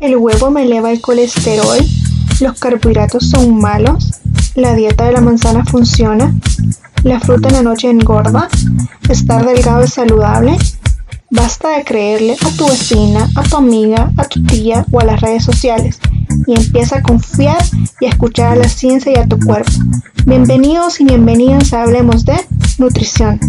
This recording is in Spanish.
El huevo me eleva el colesterol. Los carbohidratos son malos. La dieta de la manzana funciona. La fruta en la noche engorda. Estar delgado es saludable. Basta de creerle a tu vecina, a tu amiga, a tu tía o a las redes sociales y empieza a confiar y a escuchar a la ciencia y a tu cuerpo. Bienvenidos y bienvenidas a Hablemos de Nutrición.